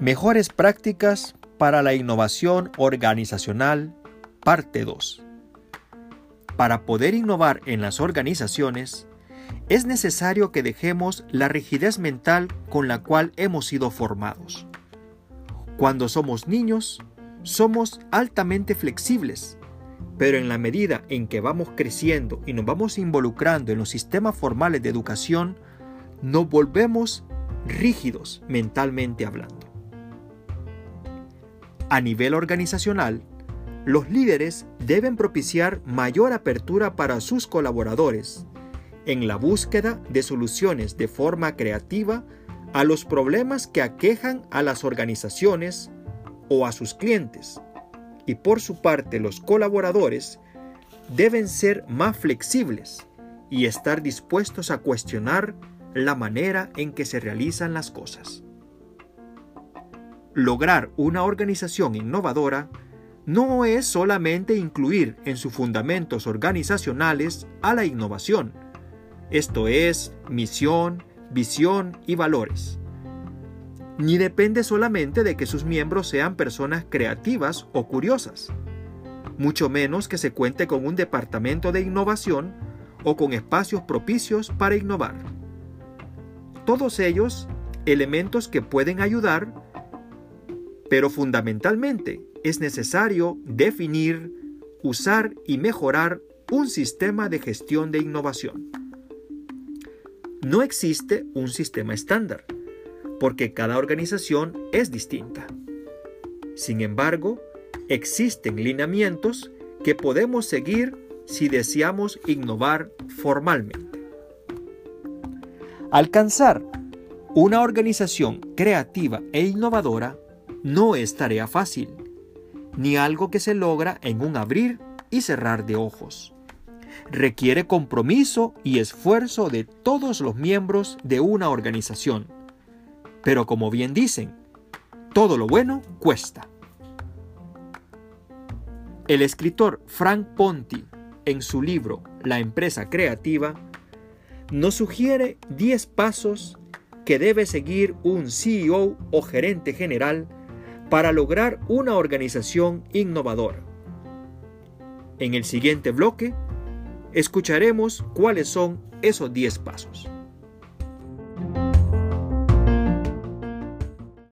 Mejores prácticas para la innovación organizacional, parte 2. Para poder innovar en las organizaciones, es necesario que dejemos la rigidez mental con la cual hemos sido formados. Cuando somos niños, somos altamente flexibles, pero en la medida en que vamos creciendo y nos vamos involucrando en los sistemas formales de educación, nos volvemos rígidos mentalmente hablando. A nivel organizacional, los líderes deben propiciar mayor apertura para sus colaboradores en la búsqueda de soluciones de forma creativa a los problemas que aquejan a las organizaciones o a sus clientes. Y por su parte los colaboradores deben ser más flexibles y estar dispuestos a cuestionar la manera en que se realizan las cosas. Lograr una organización innovadora no es solamente incluir en sus fundamentos organizacionales a la innovación, esto es, misión, visión y valores. Ni depende solamente de que sus miembros sean personas creativas o curiosas, mucho menos que se cuente con un departamento de innovación o con espacios propicios para innovar. Todos ellos elementos que pueden ayudar, pero fundamentalmente es necesario definir, usar y mejorar un sistema de gestión de innovación. No existe un sistema estándar, porque cada organización es distinta. Sin embargo, existen lineamientos que podemos seguir si deseamos innovar formalmente. Alcanzar una organización creativa e innovadora no es tarea fácil, ni algo que se logra en un abrir y cerrar de ojos requiere compromiso y esfuerzo de todos los miembros de una organización. Pero como bien dicen, todo lo bueno cuesta. El escritor Frank Ponti, en su libro La empresa creativa, nos sugiere 10 pasos que debe seguir un CEO o gerente general para lograr una organización innovadora. En el siguiente bloque escucharemos cuáles son esos 10 pasos.